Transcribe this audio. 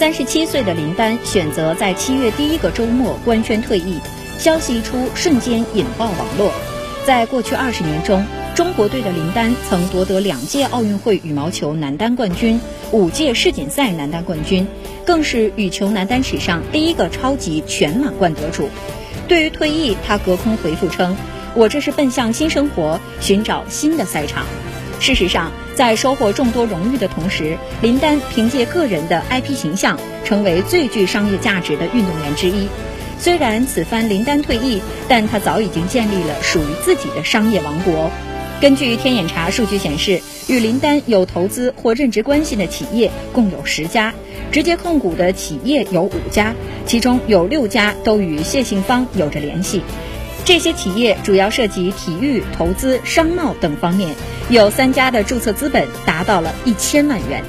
三十七岁的林丹选择在七月第一个周末官宣退役，消息一出，瞬间引爆网络。在过去二十年中，中国队的林丹曾夺得两届奥运会羽毛球男单冠军，五届世锦赛男单冠军，更是羽球男单史上第一个超级全满贯得主。对于退役，他隔空回复称：“我这是奔向新生活，寻找新的赛场。”事实上，在收获众多荣誉的同时，林丹凭借个人的 IP 形象，成为最具商业价值的运动员之一。虽然此番林丹退役，但他早已经建立了属于自己的商业王国。根据天眼查数据显示，与林丹有投资或任职关系的企业共有十家，直接控股的企业有五家，其中有六家都与谢杏芳有着联系。这些企业主要涉及体育、投资、商贸等方面，有三家的注册资本达到了一千万元。